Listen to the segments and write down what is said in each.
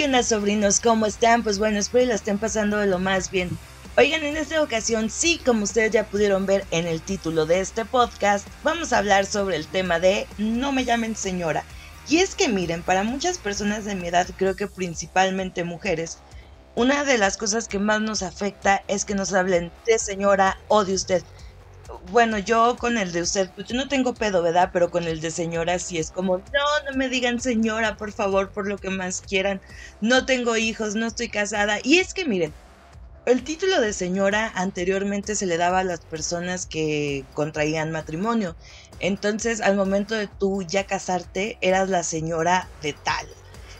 ¿qué onda sobrinos? ¿Cómo están? Pues bueno, espero que la estén pasando de lo más bien. Oigan, en esta ocasión, sí, como ustedes ya pudieron ver en el título de este podcast, vamos a hablar sobre el tema de No me llamen señora. Y es que miren, para muchas personas de mi edad, creo que principalmente mujeres, una de las cosas que más nos afecta es que nos hablen de señora o de usted. Bueno, yo con el de usted, pues yo no tengo pedo, ¿verdad? Pero con el de señora sí es como, no, no me digan señora, por favor, por lo que más quieran. No tengo hijos, no estoy casada. Y es que miren, el título de señora anteriormente se le daba a las personas que contraían matrimonio. Entonces, al momento de tú ya casarte, eras la señora de tal.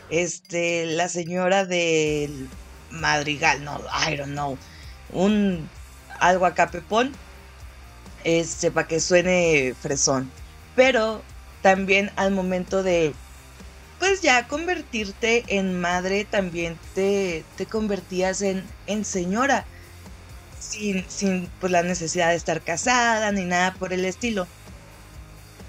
Este, la señora del madrigal, no, I don't know. Un algo acá pepón. Este, para que suene fresón. Pero también al momento de pues ya convertirte en madre también te, te convertías en, en señora. Sin, sin pues, la necesidad de estar casada ni nada por el estilo.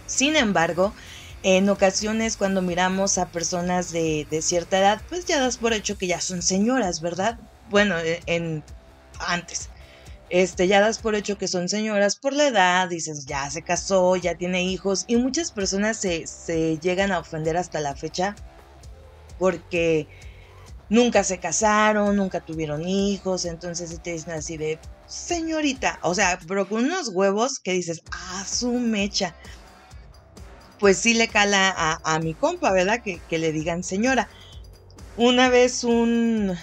Sin embargo, en ocasiones cuando miramos a personas de, de, cierta edad, pues ya das por hecho que ya son señoras, ¿verdad? Bueno, e, en antes. Este, ya das por hecho que son señoras por la edad, dices, ya se casó, ya tiene hijos, y muchas personas se, se llegan a ofender hasta la fecha porque nunca se casaron, nunca tuvieron hijos, entonces te dicen así de, señorita, o sea, pero con unos huevos que dices, ah, su mecha pues sí le cala a, mi compa, ¿verdad? Que, que, le digan señora. Una vez un,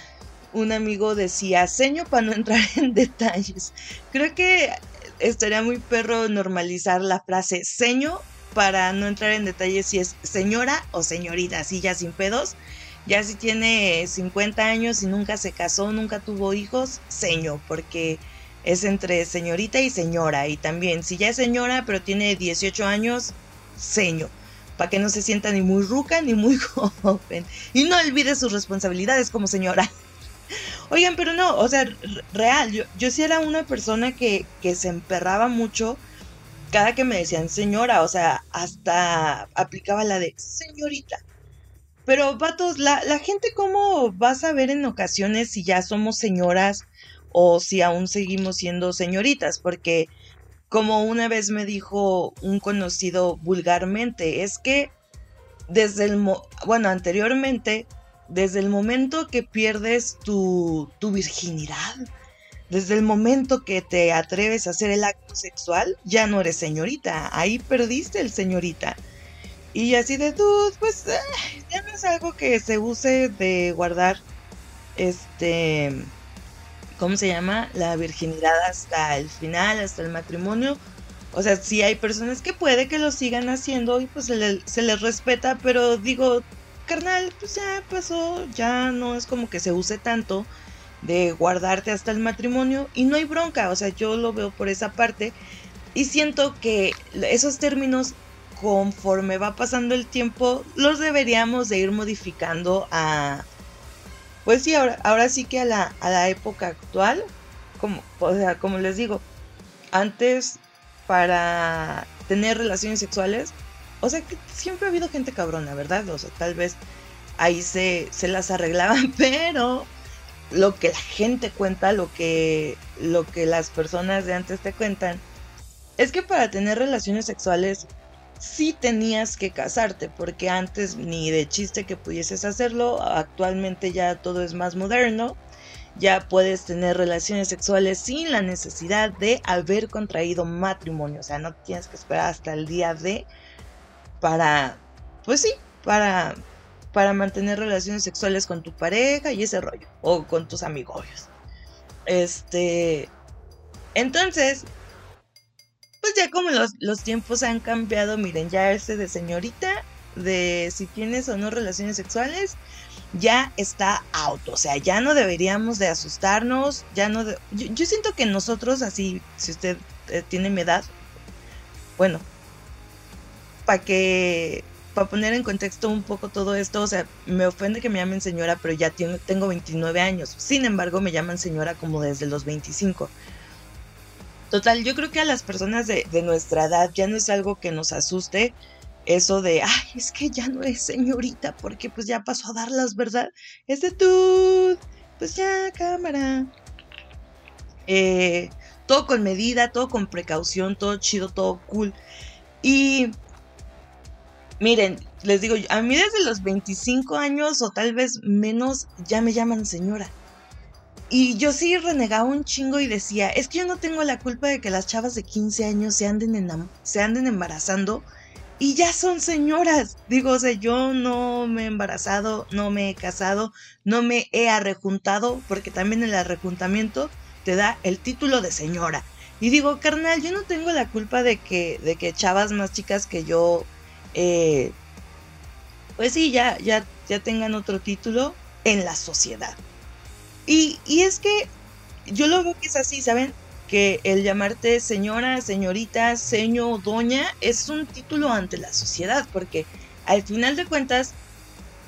un amigo decía, seño para no entrar en detalles. Creo que estaría muy perro normalizar la frase seño para no entrar en detalles si es señora o señorita, así ya sin pedos. Ya si tiene 50 años y nunca se casó, nunca tuvo hijos, seño, porque es entre señorita y señora. Y también, si ya es señora pero tiene 18 años, seño, para que no se sienta ni muy ruca ni muy joven. Y no olvide sus responsabilidades como señora. Oigan, pero no, o sea, real, yo, yo sí era una persona que, que se emperraba mucho cada que me decían señora, o sea, hasta aplicaba la de señorita. Pero, vatos, la, la gente, ¿cómo vas a ver en ocasiones si ya somos señoras o si aún seguimos siendo señoritas? Porque como una vez me dijo un conocido vulgarmente, es que desde el, bueno, anteriormente, desde el momento que pierdes tu, tu virginidad, desde el momento que te atreves a hacer el acto sexual, ya no eres señorita, ahí perdiste el señorita. Y así de dude, pues ya no es algo que se use de guardar este ¿cómo se llama? La virginidad hasta el final, hasta el matrimonio. O sea, sí hay personas que puede que lo sigan haciendo y pues se, les respeta, pero digo, carnal, pues ya pasó, ya no es como que se use tanto de guardarte hasta el matrimonio y no hay bronca, o sea, yo lo veo por esa parte y siento que esos términos conforme va pasando el tiempo los deberíamos de ir modificando a, pues sí, ahora, ahora sí que a la, a la época actual, como, o sea, como les digo, antes para tener relaciones sexuales, o sea que siempre ha habido gente cabrona, ¿verdad? O sea, tal vez ahí se, se las arreglaban, pero lo que la gente cuenta, lo que, lo que las personas de antes te cuentan, es que para tener relaciones sexuales sí tenías que casarte, porque antes ni de chiste que pudieses hacerlo, actualmente ya todo es más moderno, ya puedes tener relaciones sexuales sin la necesidad de haber contraído matrimonio, o sea, no tienes que esperar hasta el día de para, pues sí, para, para mantener relaciones sexuales con tu pareja y ese rollo, o con tus amigos. Este, entonces, pues ya como los, los tiempos han cambiado, miren, ya ese de señorita, de si tienes o no relaciones sexuales, ya está out. O sea, ya no deberíamos de asustarnos, ya no... yo, siento que nosotros, así, si usted eh, tiene mi edad, bueno, para que... Para poner en contexto un poco todo esto, o sea, me ofende que me llamen señora, pero ya tengo 29 años. Sin embargo, me llaman señora como desde los 25. Total, yo creo que a las personas de, nuestra edad ya no es algo que nos asuste eso de, ay, es que ya no es señorita porque pues ya pasó a darlas, ¿verdad? Es de tú, pues ya, cámara. Eh, todo con medida, todo con precaución, todo chido, todo cool. Y miren, les digo, a mí desde los 25 años o tal vez menos ya me llaman señora. Y yo sí renegaba un chingo y decía, es que yo no tengo la culpa de que las chavas de 15 años se anden, se anden embarazando y ya son señoras. Digo, o sea, yo no me he embarazado, no me he casado, no me he arrejuntado, porque también el arrejuntamiento te da el título de señora. Y digo, carnal, yo no tengo la culpa de que, de que chavas más chicas que yo, eh, pues sí, ya, ya, ya tengan otro título en la sociedad. Y, y es que yo lo veo que es así, ¿saben? que el llamarte señora, señorita, seño, doña es un título ante la sociedad, porque al final de cuentas,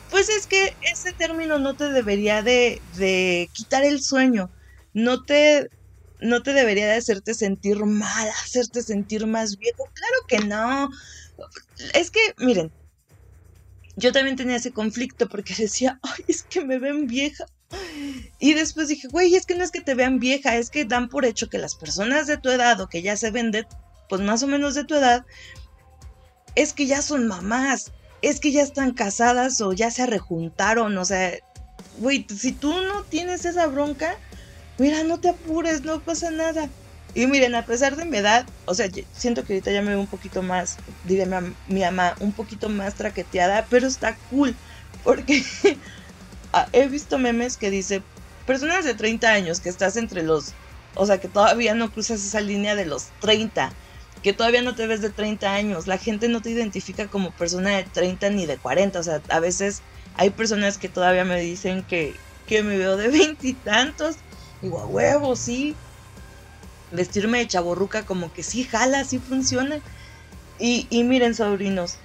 pues es que ese término no te debería de, de quitar el sueño, no te, no te debería de hacerte sentir mal, hacerte sentir más viejo, claro que no. Es que, miren, yo también tenía ese conflicto porque decía, ay, es que me ven vieja. Y después dije, güey, es que no es que te vean vieja, es que dan por hecho que las personas de tu edad o que ya se ven de, pues más o menos de tu edad, es que ya son mamás, es que ya están casadas o ya se rejuntaron, o sea, güey, si tú no tienes esa bronca, mira, no te apures, no pasa nada. Y miren, a pesar de mi edad, o sea, siento que ahorita ya me veo un poquito más, diré mi mamá, un poquito más traqueteada, pero está cool, porque he visto memes que dice, personas de 30 años que estás entre los, o sea, que todavía no cruzas esa línea de los 30, que todavía no te ves de 30 años, la gente no te identifica como persona de 30 ni de 40, o sea, a veces hay personas que todavía me dicen que, que me veo de veintitantos, digo, a huevo, sí, vestirme de chaborruca como que sí jala, sí funciona. Y, y miren, sobrinos,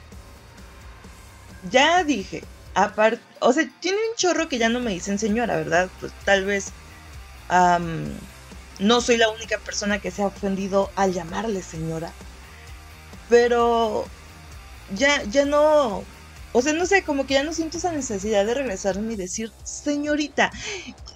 ya dije, aparte, o sea, tiene un chorro que ya no me dicen señora, ¿verdad? Pues tal vez no soy la única persona que se ha ofendido al llamarle señora. Pero ya, ya no, o sea, no sé, como que ya no siento esa necesidad de regresarme y decir señorita.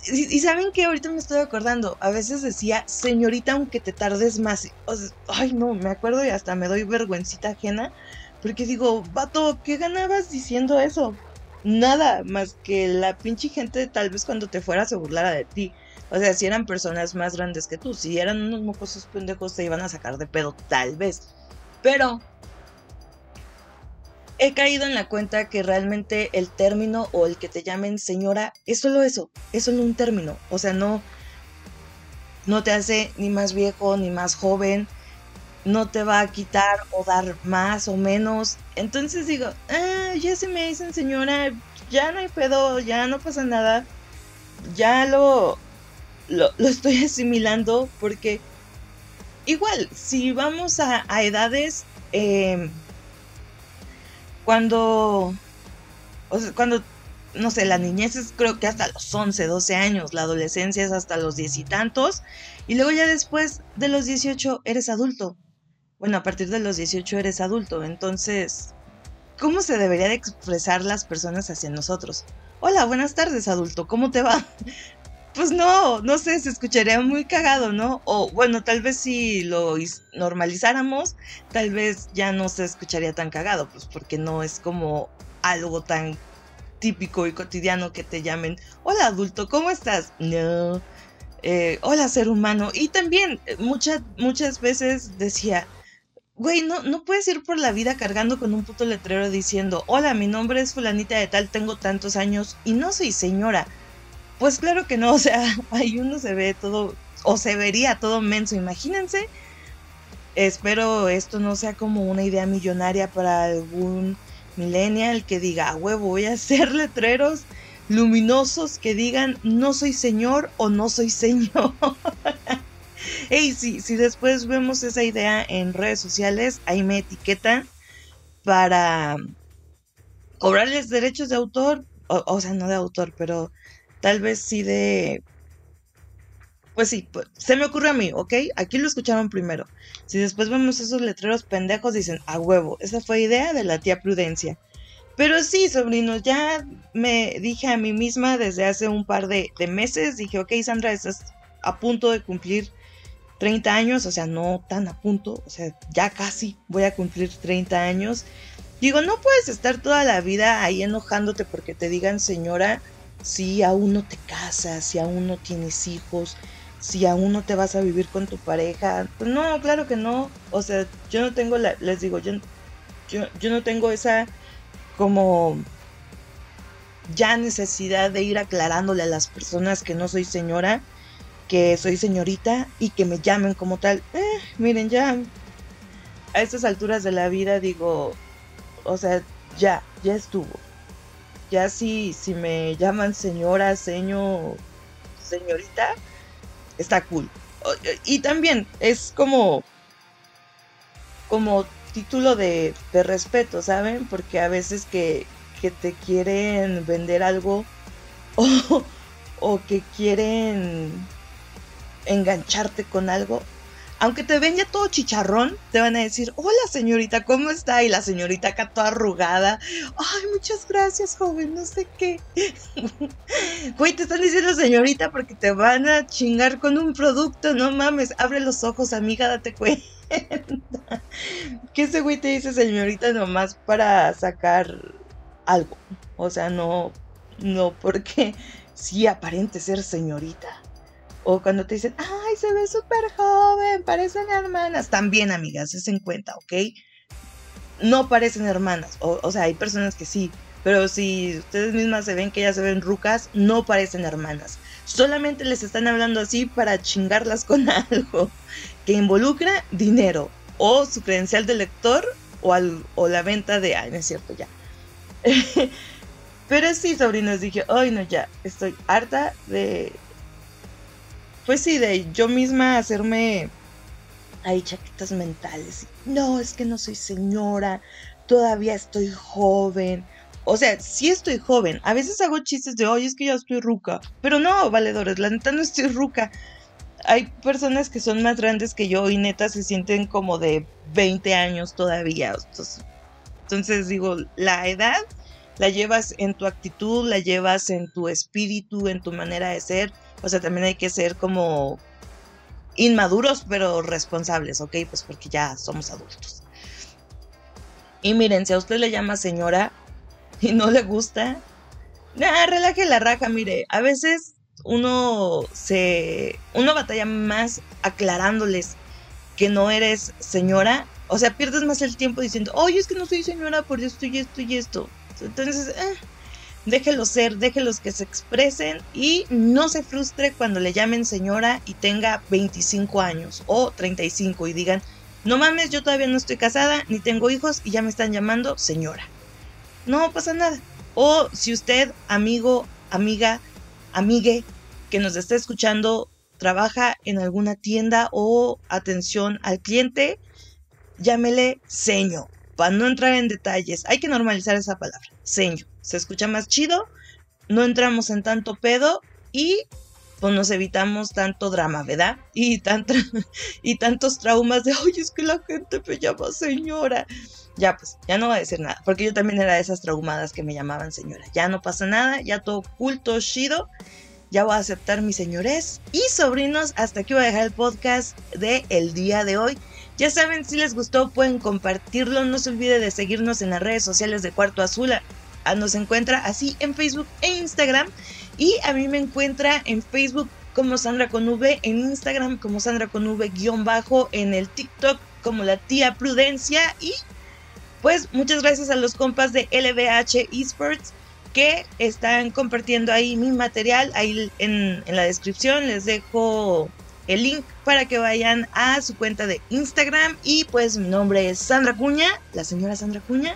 Y, saben que ahorita me estoy acordando, a veces decía señorita aunque te tardes más. O sea, ay no, me acuerdo y hasta me doy vergüencita ajena. Porque digo, vato, ¿qué ganabas diciendo eso? nada más que la pinche gente tal vez cuando te fuera se burlara de ti. O sea, si eran personas más grandes que tú, si eran unos mocosos pendejos te iban a sacar de pedo, tal vez. Pero he caído en la cuenta que realmente el término o el que te llamen señora es solo eso, es solo un término. O sea, no, no te hace ni más viejo ni más joven, no te va a quitar o dar más o menos. Entonces digo, ah, ya se me dicen señora, ya no hay pedo, ya no pasa nada. Ya lo, lo, estoy asimilando porque igual, si vamos a, edades, em, cuando, cuando, no sé, la niñez es creo que hasta los 11, 12 años, la adolescencia es hasta los diez y tantos, y luego ya después de los 18 eres adulto bueno, a partir de los 18 eres adulto, entonces, ¿cómo se debería de expresar las personas hacia nosotros? Hola, buenas tardes, adulto, ¿cómo te va? Pues no, no sé, se escucharía muy cagado, ¿no? O bueno, tal vez si lo normalizáramos, tal vez ya no se escucharía tan cagado, pues porque no es como algo tan típico y cotidiano que te llamen, hola adulto, ¿cómo estás? No, eh, hola ser humano. Y también eh, muchas, muchas veces decía, Güey, no, no puedes ir por la vida cargando con un puto letrero diciendo, hola, mi nombre es fulanita de tal, tengo tantos años y no soy señora. Pues claro que no, o sea, ahí uno se ve todo, o se vería todo menso, imagínense. Espero esto no sea como una idea millonaria para algún millennial que diga, a huevo, voy a hacer letreros luminosos que digan, no soy señor o no soy señor. hey, si, si después vemos esa idea en redes sociales, ahí me etiquetan para cobrarles derechos de autor, o, sea, no de autor, pero tal vez sí de pues sí, pues, se me ocurrió a mí, ¿ok? Aquí lo escucharon primero. Si después vemos esos letreros pendejos, dicen, a huevo, esa fue idea de la tía Prudencia. Pero sí, sobrinos, ya me dije a mí misma desde hace un par de, de meses, dije, ok, Sandra, estás a punto de cumplir 30 años, o sea, no tan a punto, o sea, ya casi voy a cumplir 30 años. Digo, no puedes estar toda la vida ahí enojándote porque te digan señora si aún no te casas, si aún no tienes hijos, si aún no te vas a vivir con tu pareja. Pues no, claro que no. O sea, yo no tengo la, les digo, yo, yo, yo no tengo esa como ya necesidad de ir aclarándole a las personas que no soy señora, que soy señorita y que me llamen como tal. Eh, miren, ya a estas alturas de la vida digo, o sea, ya, ya estuvo. Ya si, si me llaman señora, señor, señorita, está cool. Y también es como, como título de, de respeto, ¿saben? Porque a veces que, que te quieren vender algo o, o que quieren engancharte con algo, aunque te ven ya todo chicharrón, te van a decir, hola señorita, ¿cómo está? Y la señorita acá toda arrugada, ay, muchas gracias, joven, no sé qué. Güey, te están diciendo señorita porque te van a chingar con un producto, no mames, abre los ojos, amiga, date cuenta. que ese güey te dice señorita nomás para sacar algo. O sea, no, no porque sí aparente ser señorita. O cuando te dicen, ay, se ve súper joven, parecen hermanas. También, amigas, es en cuenta, ¿ok? No parecen hermanas. O, sea, hay personas que sí. Pero si ustedes mismas se ven que ya se ven rucas, no parecen hermanas. Solamente les están hablando así para chingarlas con algo que involucra dinero o su credencial de lector o, o la venta de... Ay, no es cierto, ya. Pero sí, sobrinos, dije, ay, no, ya, estoy harta de, pues sí, de yo misma hacerme ahí chaquetas mentales. No, es que no soy señora, todavía estoy joven. O sea, sí estoy joven. A veces hago chistes de, oye, es que ya estoy ruca. Pero no, valedores, la neta no estoy ruca. Hay personas que son más grandes que yo y neta se sienten como de 20 años todavía. Entonces digo, la edad la llevas en tu actitud, la llevas en tu espíritu, en tu manera de ser o sea, también hay que ser como inmaduros, pero responsables, ¿ok? Pues porque ya somos adultos. Y miren, si a usted le llama señora y no le gusta, nah, relaje la raja, mire, a veces uno se. uno batalla más aclarándoles que no eres señora. O sea, pierdes más el tiempo diciendo, oye, es que no soy señora por esto y esto y esto. Entonces, eh, déjelos ser, déjelos que se expresen y no se frustre cuando le llamen señora y tenga 25 años o 35 y digan, no mames, yo todavía no estoy casada ni tengo hijos y ya me están llamando señora. No pasa nada. O si usted, amigo, amiga, amigue, que nos está escuchando, trabaja en alguna tienda o atención al cliente, llámele seño. Para no entrar en detalles, hay que normalizar esa palabra, seño se escucha más chido, no entramos en tanto pedo y pues nos evitamos tanto drama, ¿verdad? Y, tanto, y tantos traumas de, oye, es que la gente me llama señora. Ya, pues, ya no voy a decir nada, porque yo también era de esas traumadas que me llamaban señora. Ya no pasa nada, ya todo culto, chido. Ya voy a aceptar mi señores. Y sobrinos, hasta aquí voy a dejar el podcast de el día de hoy. Ya saben, si les gustó, pueden compartirlo. No se olvide de seguirnos en las redes sociales de Cuarto Azul nos encuentra así en Facebook e Instagram. Y a mí me encuentra en Facebook como Sandra con V, en Instagram como Sandra con V guion bajo, en el TikTok como la tía Prudencia. Y pues muchas gracias a los compas de LBH Esports que están compartiendo ahí mi material. Ahí en, en la descripción les dejo el link para que vayan a su cuenta de Instagram. Y pues mi nombre es Sandra Cuña, la señora Sandra Cuña.